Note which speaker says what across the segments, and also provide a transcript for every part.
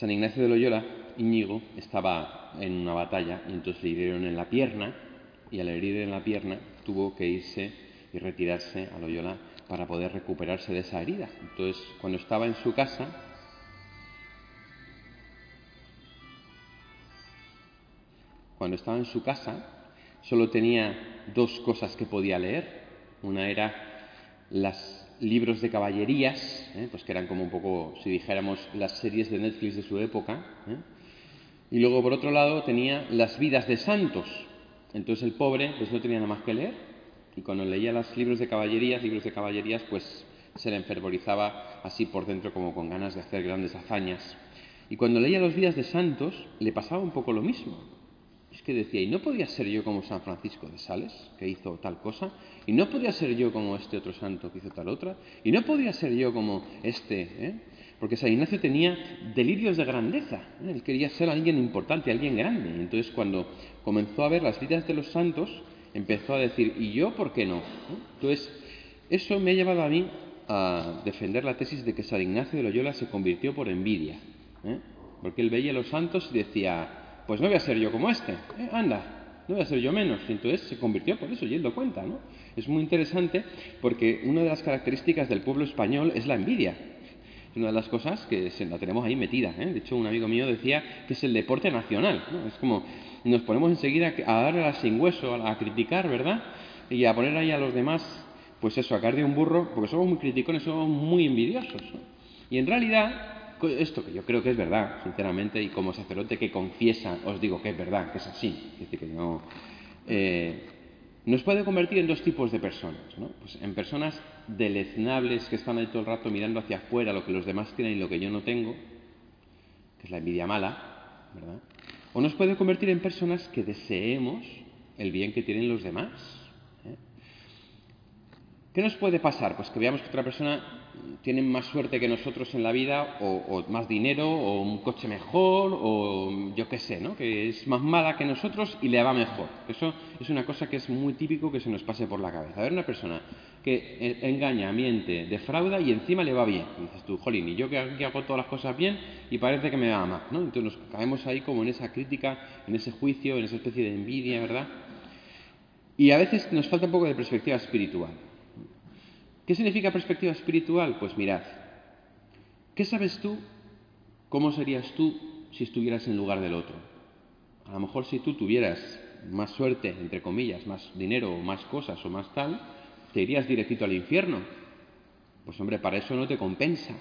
Speaker 1: San Ignacio de Loyola, Íñigo, estaba en una batalla y entonces le hirieron en la pierna y al herir en la pierna tuvo que irse y retirarse a Loyola para poder recuperarse de esa herida. Entonces, cuando estaba en su casa, cuando estaba en su casa, solo tenía dos cosas que podía leer. Una era los libros de caballerías, ¿eh? pues que eran como un poco, si dijéramos, las series de Netflix de su época. ¿eh? Y luego, por otro lado, tenía las vidas de santos. Entonces el pobre pues no tenía nada más que leer. Y cuando leía los libros de caballerías, libros de caballerías, pues se le enfervorizaba así por dentro como con ganas de hacer grandes hazañas. Y cuando leía los vidas de santos, le pasaba un poco lo mismo es que decía, y no podía ser yo como San Francisco de Sales, que hizo tal cosa, y no podía ser yo como este otro santo que hizo tal otra, y no podía ser yo como este, ¿eh? porque San Ignacio tenía delirios de grandeza, ¿eh? él quería ser alguien importante, alguien grande, entonces cuando comenzó a ver las vidas de los santos, empezó a decir, ¿y yo por qué no? ¿Eh? Entonces, eso me ha llevado a mí a defender la tesis de que San Ignacio de Loyola se convirtió por envidia, porque él veía a los santos y decía, pues no voy a ser yo como este, ¿eh? anda, no voy a ser yo menos. Y entonces se convirtió por eso, y él lo cuenta, ¿no? Es muy interesante porque una de las características del pueblo español es la envidia. Una de las cosas que se la tenemos ahí metida. ¿eh? De hecho, un amigo mío decía que es el deporte nacional. ¿no? Es como nos ponemos enseguida a darle la sin hueso, a, criticar, ¿verdad? Y a poner ahí a los demás, pues eso, a caer de un burro, porque somos muy criticones, somos muy envidiosos. Y en realidad, esto que yo creo que es verdad, sinceramente, y como sacerdote que confiesa, os digo que es verdad, que es así, es decir, que no, eh, nos puede convertir en dos tipos de personas, ¿no? Pues en personas deleznables que están ahí todo el rato mirando hacia afuera lo que los demás tienen y lo que yo no tengo, que es la envidia mala, ¿verdad? O nos puede convertir en personas que deseemos el bien que tienen los demás. ¿eh? ¿Qué nos puede pasar? Pues que veamos que otra persona tienen más suerte que nosotros en la vida, o, más dinero, o un coche mejor, o yo qué sé, ¿no? que es más mala que nosotros y le va mejor. Eso es una cosa que es muy típico que se nos pase por la cabeza. A ver, una persona que engaña, miente, defrauda y encima le va bien. Y dices tú, jolín, y yo que hago todas las cosas bien y parece que me va mal. ¿no? Entonces nos caemos ahí como en esa crítica, en ese juicio, en esa especie de envidia, ¿verdad? Y a veces nos falta un poco de perspectiva espiritual. ¿Qué significa perspectiva espiritual? Pues mirad, ¿qué sabes tú? ¿Cómo serías tú si estuvieras en lugar del otro? A lo mejor si tú tuvieras más suerte, entre comillas, más dinero o más cosas o más tal, te irías directito al infierno. Pues hombre, para eso no te compensa.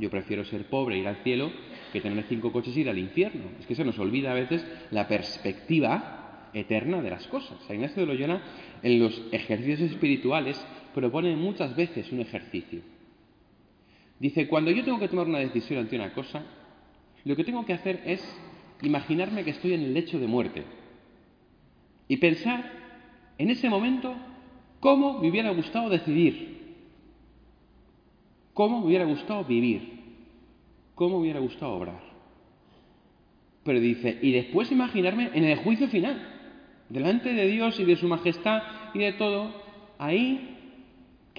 Speaker 1: Yo prefiero ser pobre, ir al cielo, que tener cinco coches y ir al infierno. Es que se nos olvida a veces la perspectiva eterna de las cosas. San Ignacio de Loyola, en los ejercicios espirituales, propone muchas veces un ejercicio. Dice, cuando yo tengo que tomar una decisión ante una cosa, lo que tengo que hacer es imaginarme que estoy en el lecho de muerte y pensar en ese momento cómo me hubiera gustado decidir, cómo me hubiera gustado vivir, cómo me hubiera gustado obrar. Pero dice, y después imaginarme en el juicio final, delante de Dios y de su majestad y de todo, ahí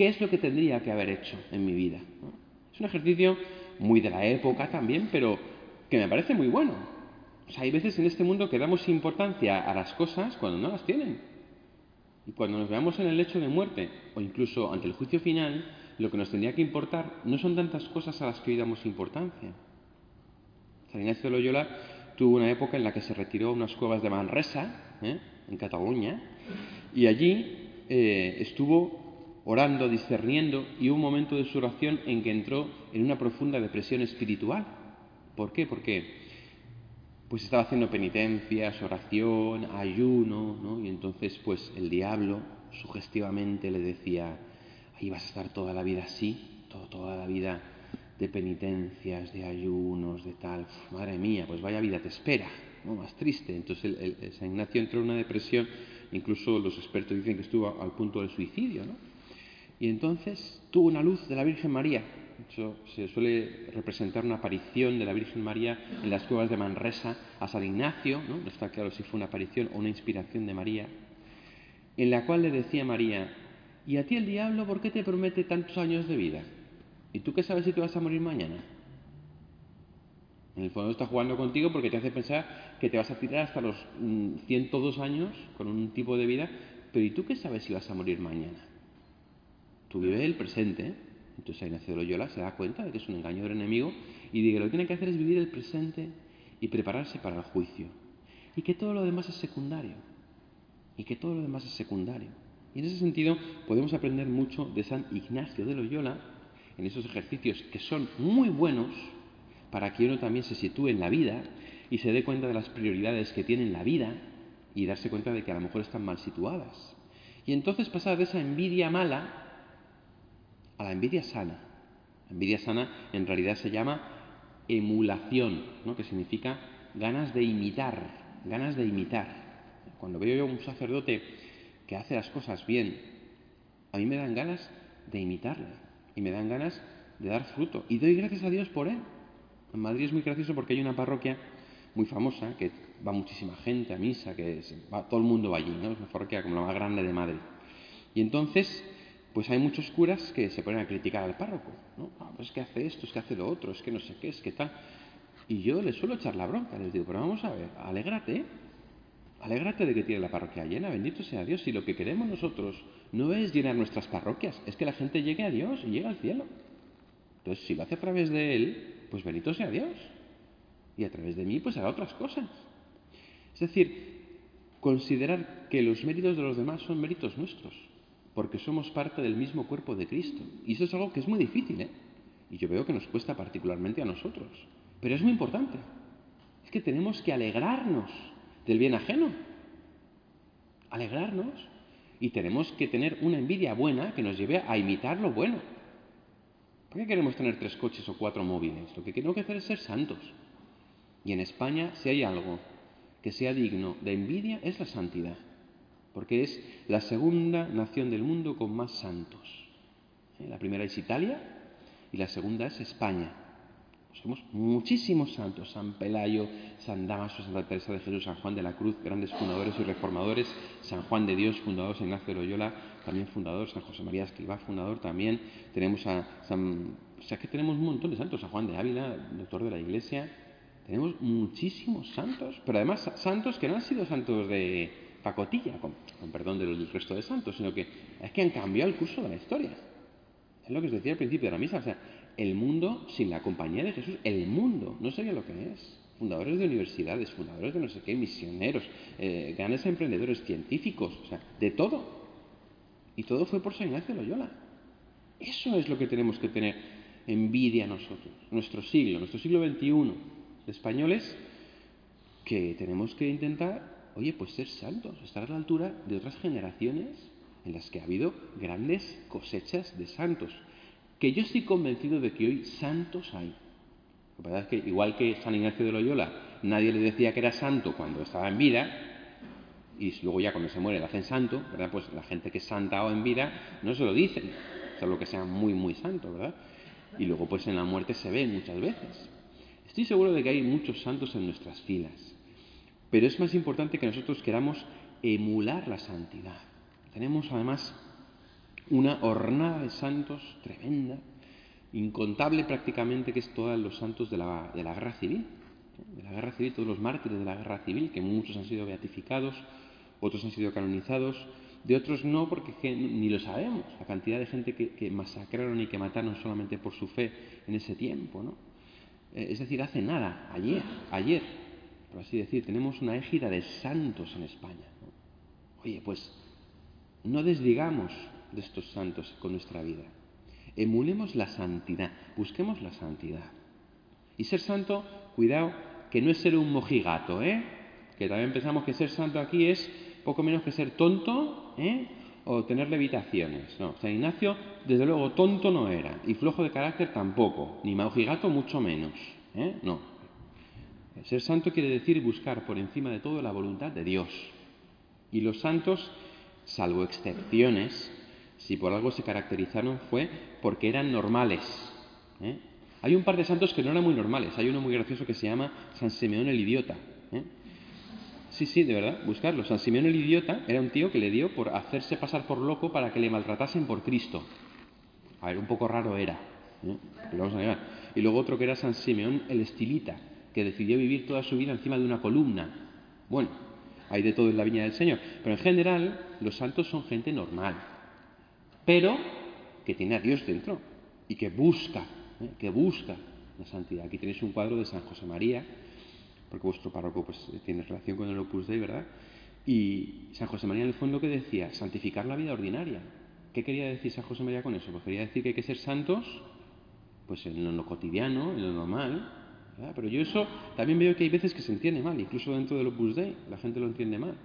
Speaker 1: ¿Qué es lo que tendría que haber hecho en mi vida? Es un ejercicio muy de la época también, pero que me parece muy bueno. O sea, hay veces en este mundo que damos importancia a las cosas cuando no las tienen. Y cuando nos veamos en el lecho de muerte o incluso ante el juicio final, lo que nos tendría que importar no son tantas cosas a las que hoy damos importancia. San de Loyola tuvo una época en la que se retiró a unas cuevas de Manresa, ¿eh? en Cataluña, y allí eh, estuvo orando, discerniendo, y un momento de su oración en que entró en una profunda depresión espiritual. ¿Por qué? Porque pues estaba haciendo penitencias, oración, ayuno, ¿no? Y entonces pues el diablo sugestivamente le decía, ahí vas a estar toda la vida así, toda la vida de penitencias, de ayunos, de tal. madre mía, pues vaya vida te espera, ¿no? Más triste. Entonces el, San Ignacio entró en una depresión, incluso los expertos dicen que estuvo al punto del suicidio, ¿no? Y entonces tuvo una luz de la Virgen María. se suele representar una aparición de la Virgen María en las cuevas de Manresa a San Ignacio, ¿no? está claro si fue una aparición o una inspiración de María, en la cual le decía María, ¿y a ti el diablo por qué te promete tantos años de vida? ¿Y tú qué sabes si te vas a morir mañana? En el fondo está jugando contigo porque te hace pensar que te vas a tirar hasta los 102 mm, años con un tipo de vida, pero ¿y tú qué sabes si vas a morir mañana? Tú vives el presente. Entonces Ignacio de Loyola se da cuenta de que es un engaño del enemigo y de que lo que tiene que hacer es vivir el presente y prepararse para el juicio. Y que todo lo demás es secundario. Y que todo lo demás es secundario. Y en ese sentido podemos aprender mucho de San Ignacio de Loyola en esos ejercicios que son muy buenos para que uno también se sitúe en la vida y se dé cuenta de las prioridades que tiene en la vida y darse cuenta de que a lo mejor están mal situadas. Y entonces pasar de esa envidia mala a la envidia sana. La envidia sana en realidad se llama emulación, ¿no? que significa ganas de imitar, ganas de imitar. Cuando veo yo a un sacerdote que hace las cosas bien, a mí me dan ganas de imitarle y me dan ganas de dar fruto. Y doy gracias a Dios por él. En Madrid es muy gracioso porque hay una parroquia muy famosa que va muchísima gente a misa, que va, todo el mundo va allí, ¿no? Es una parroquia como la más grande de Madrid. Y entonces, pues hay muchos curas que se ponen a criticar al párroco, ¿no? Ah, pues es que hace esto, es que hace lo otro, es que no sé qué, es que tal. Y yo les suelo echar la bronca, les digo, pero vamos a ver, alégrate, alégrate de que tiene la parroquia llena, bendito sea Dios. Si lo que queremos nosotros no es llenar nuestras parroquias, es que la gente llegue a Dios y llegue al cielo. Entonces, si lo hace a través de Él, pues bendito sea Dios. Y a través de mí, pues hará otras cosas. Es decir, considerar que los méritos de los demás son méritos nuestros, porque somos parte del mismo cuerpo de Cristo. Y eso es algo que es muy difícil, ¿eh? Y yo veo que nos cuesta particularmente a nosotros. Pero es muy importante. Es que tenemos que alegrarnos del bien ajeno. Alegrarnos. Y tenemos que tener una envidia buena que nos lleve a imitar lo bueno. ¿Por qué queremos tener tres coches o cuatro móviles? Lo que tenemos que hacer es ser santos. Y en España, si hay algo que sea digno de envidia, es la santidad. Porque es la segunda nación del mundo con más santos. ¿Eh? La primera es Italia y la segunda es España. Somos muchísimos santos, San Pelayo, San Damaso, Santa Teresa de Jesús, San Juan de la Cruz, grandes fundadores y reformadores, San Juan de Dios, fundador San Ignacio de Loyola, también fundador, San José María Escribá, fundador también, tenemos a San... O sea que tenemos un montón de santos, San Juan de Ávila, doctor de la Iglesia, tenemos muchísimos santos, pero además santos que no han sido santos de pacotilla, con, perdón del resto de santos, sino que es que han cambiado el curso de la historia. Es lo que os decía al principio de la misa, o sea, el mundo, sin la compañía de Jesús, el mundo no sería lo que es. Fundadores de universidades, fundadores de no sé qué, misioneros, eh, grandes emprendedores, científicos, o sea, de todo. Y todo fue por San Ignacio de Loyola. Eso es lo que tenemos que tener envidia nosotros, nuestro siglo, nuestro siglo XXI, españoles, que tenemos que intentar, oye, pues ser santos, estar a la altura de otras generaciones en las que ha habido grandes cosechas de santos que yo estoy convencido de que hoy santos hay. La verdad es que igual que San Ignacio de Loyola, nadie le decía que era santo cuando estaba en vida, y luego ya cuando se muere le hacen santo, ¿verdad? Pues la gente que es santa o en vida no se lo dicen, salvo que sea muy, muy santo, ¿verdad? Y luego pues en la muerte se ve muchas veces. Estoy seguro de que hay muchos santos en nuestras filas, pero es más importante que nosotros queramos emular la santidad. Tenemos además una hornada de santos tremenda, incontable prácticamente, que es todos los santos de la, de la guerra civil, de la guerra civil, todos los mártires de la guerra civil, que muchos han sido beatificados, otros han sido canonizados, de otros no, porque ni lo sabemos, la cantidad de gente que, masacraron y que mataron solamente por su fe en ese tiempo, ¿no? Eh, es decir, hace nada, ayer, ayer, por así decir, tenemos una égida de santos en España. Oye, pues no desdigamos de estos santos con nuestra vida. Emulemos la santidad, busquemos la santidad. Y ser santo, cuidado, que no es ser un mojigato, ¿eh? Que también pensamos que ser santo aquí es poco menos que ser tonto, ¿eh? O tener levitaciones. No, San Ignacio, desde luego, tonto no era, y flojo de carácter tampoco, ni mojigato mucho menos, ¿eh? No. Ser santo quiere decir buscar por encima de todo la voluntad de Dios. Y los santos, salvo excepciones, si por algo se caracterizaron fue porque eran normales. ¿eh? Hay un par de santos que no eran muy normales. Hay uno muy gracioso que se llama San Simeón el Idiota. ¿eh? Sí, sí, de verdad, buscarlo. San Simeón el Idiota era un tío que le dio por hacerse pasar por loco para que le maltratasen por Cristo. A ver, un poco raro era. ¿eh? y luego otro que era San Simeón el Estilita, que decidió vivir toda su vida encima de una columna. Bueno, hay de todo en la viña del Señor, pero en general los santos son gente normal, pero que tiene a Dios dentro y que busca, ¿eh? que busca la santidad. Aquí tenéis un cuadro de San José María, porque vuestro párroco pues, tiene relación con el Opus Dei, ¿verdad? Y San José María en el fondo que decía, santificar la vida ordinaria. ¿Qué quería decir San José María con eso? Pues quería decir que hay que ser santos pues en lo cotidiano, en lo normal. Pero yo eso también veo que hay veces que se entiende mal, incluso dentro del Opus Dei, la gente lo entiende mal.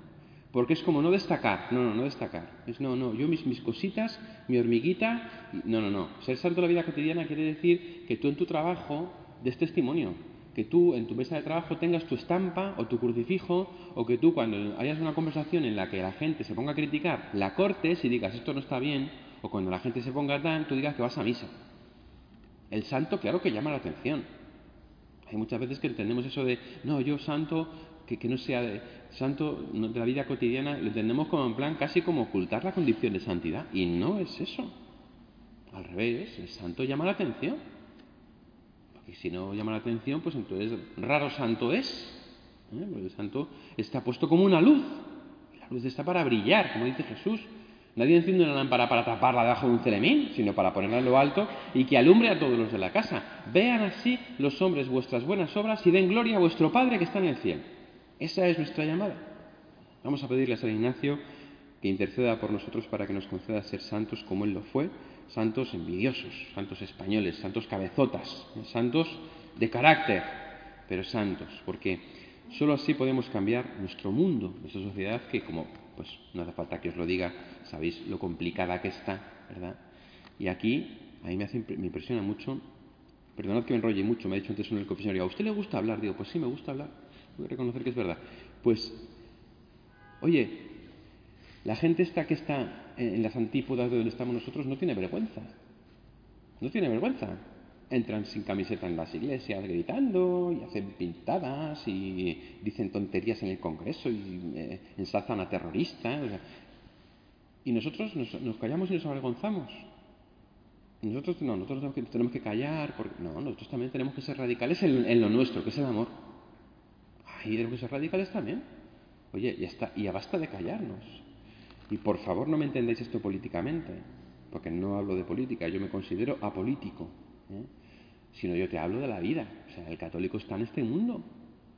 Speaker 1: Porque es como no destacar, no, no, no destacar. Es no, no, yo mis, mis cositas, mi hormiguita, no, no, no. Ser santo en la vida cotidiana quiere decir que tú en tu trabajo des testimonio, que tú en tu mesa de trabajo tengas tu estampa o tu crucifijo, o que tú cuando hayas una conversación en la que la gente se ponga a criticar, la cortes y digas esto no está bien, o cuando la gente se ponga tan, tú digas que vas a misa. El santo, claro que llama la atención. Hay muchas veces que entendemos eso de, no, yo santo, que, no sea de, santo de la vida cotidiana, lo entendemos como en plan casi como ocultar la condición de santidad. Y no es eso. Al revés, el santo llama la atención. Y si no llama la atención, pues entonces raro santo es. ¿eh? Porque el santo está puesto como una luz. la luz está para brillar, como dice Jesús. Nadie enciende una lámpara para taparla debajo de un ceremín, sino para ponerla en lo alto y que alumbre a todos los de la casa. Vean así los hombres vuestras buenas obras y den gloria a vuestro Padre que está en el cielo. Esa es nuestra llamada. Vamos a pedirle a San Ignacio que interceda por nosotros para que nos conceda ser santos como Él lo fue santos envidiosos, santos españoles, santos cabezotas, santos de carácter, pero santos, porque sólo así podemos cambiar nuestro mundo, nuestra sociedad, que como pues no hace falta que os lo diga, sabéis lo complicada que está, ¿verdad? Y aquí a mí me, hace, me impresiona mucho, perdonad que me enrolle mucho, me ha dicho antes en el confesionario, ¿a usted le gusta hablar? Digo, pues sí, me gusta hablar, voy a reconocer que es verdad. Pues, oye, la gente esta que está en las antípodas de donde estamos nosotros no tiene vergüenza. No tiene vergüenza. Entran sin camiseta en las iglesias gritando y hacen pintadas y dicen tonterías en el Congreso y eh, ensalzan a terroristas. y nosotros nos, callamos y nos avergonzamos. Nosotros no, nosotros tenemos que, callar. Porque, no, nosotros también tenemos que ser radicales en, lo nuestro, que es el amor. Ahí tenemos que ser radicales también. Oye, ya está, y ya basta de callarnos. Y por favor no me entendáis esto políticamente, porque no hablo de política, yo me considero apolítico, ¿eh? sino yo te hablo de la vida. O sea, el católico está en este mundo.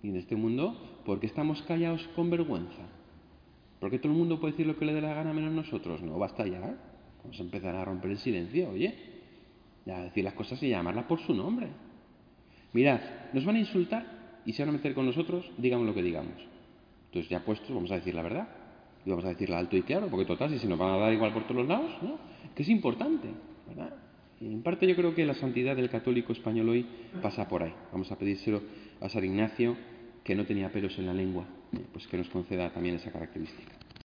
Speaker 1: Y en este mundo, ¿por qué estamos callados con vergüenza? ¿Por qué todo el mundo puede decir lo que le dé la gana menos nosotros? No, basta ya. Vamos a empezar a romper el silencio, oye. Ya decir las cosas y llamarlas por su nombre. Mirad, nos van a insultar y se van a meter con nosotros, digamos lo que digamos. Entonces, ya puestos, vamos a decir la verdad y vamos a decirla alto y claro, porque total, si se nos van a dar igual por todos los lados, ¿no? Que es importante, ¿verdad? En parte yo creo que la santidad del católico español hoy pasa por ahí. Vamos a pedírselo a San Ignacio, que no tenía pelos en la lengua, pues que nos conceda también esa característica.